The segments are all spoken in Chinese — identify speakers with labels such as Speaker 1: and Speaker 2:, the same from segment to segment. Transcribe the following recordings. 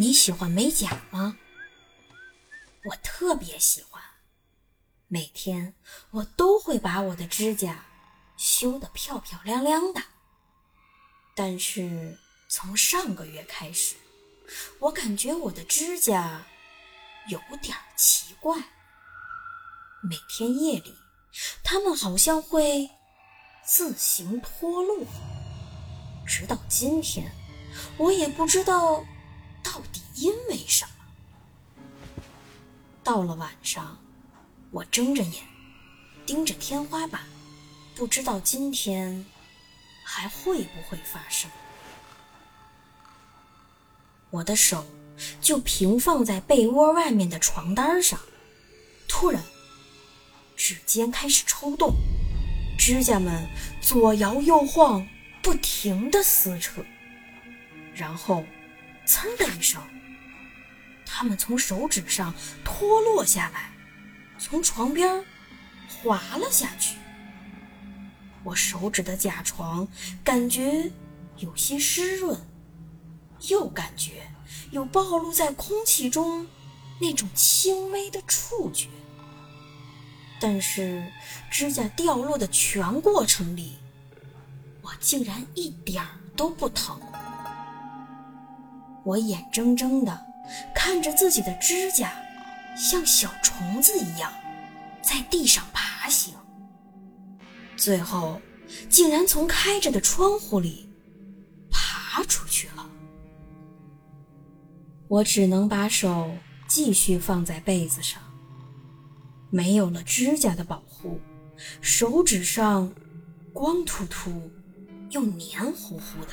Speaker 1: 你喜欢美甲吗？我特别喜欢，每天我都会把我的指甲修得漂漂亮亮的。但是从上个月开始，我感觉我的指甲有点奇怪，每天夜里它们好像会自行脱落，直到今天，我也不知道。到底因为什么？到了晚上，我睁着眼，盯着天花板，不知道今天还会不会发生。我的手就平放在被窝外面的床单上，突然，指尖开始抽动，指甲们左摇右晃，不停的撕扯，然后。噌的一声，它们从手指上脱落下来，从床边滑了下去。我手指的甲床感觉有些湿润，又感觉有暴露在空气中那种轻微的触觉。但是指甲掉落的全过程里，我竟然一点儿都不疼。我眼睁睁地看着自己的指甲像小虫子一样在地上爬行，最后竟然从开着的窗户里爬出去了。我只能把手继续放在被子上，没有了指甲的保护，手指上光秃秃又黏糊糊的，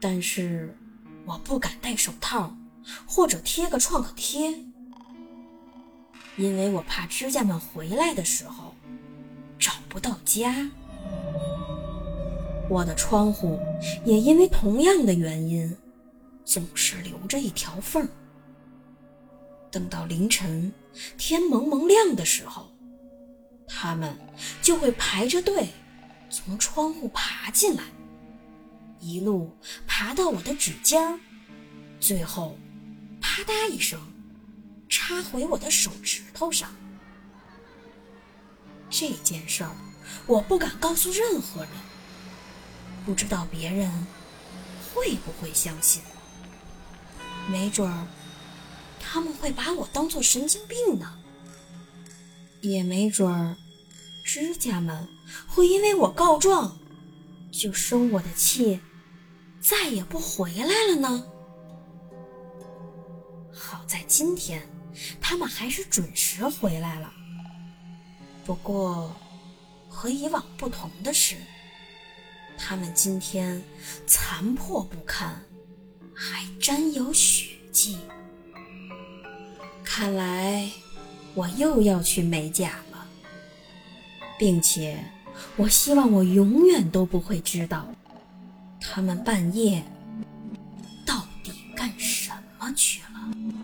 Speaker 1: 但是。我不敢戴手套，或者贴个创可贴，因为我怕指甲们回来的时候找不到家。我的窗户也因为同样的原因，总是留着一条缝。等到凌晨天蒙蒙亮的时候，它们就会排着队从窗户爬进来。一路爬到我的指尖儿，最后啪嗒一声插回我的手指头上。这件事儿我不敢告诉任何人，不知道别人会不会相信。没准儿他们会把我当做神经病呢，也没准儿指甲们会因为我告状就生我的气。再也不回来了呢。好在今天，他们还是准时回来了。不过，和以往不同的是，他们今天残破不堪，还沾有血迹。看来，我又要去美甲了，并且，我希望我永远都不会知道。他们半夜到底干什么去了？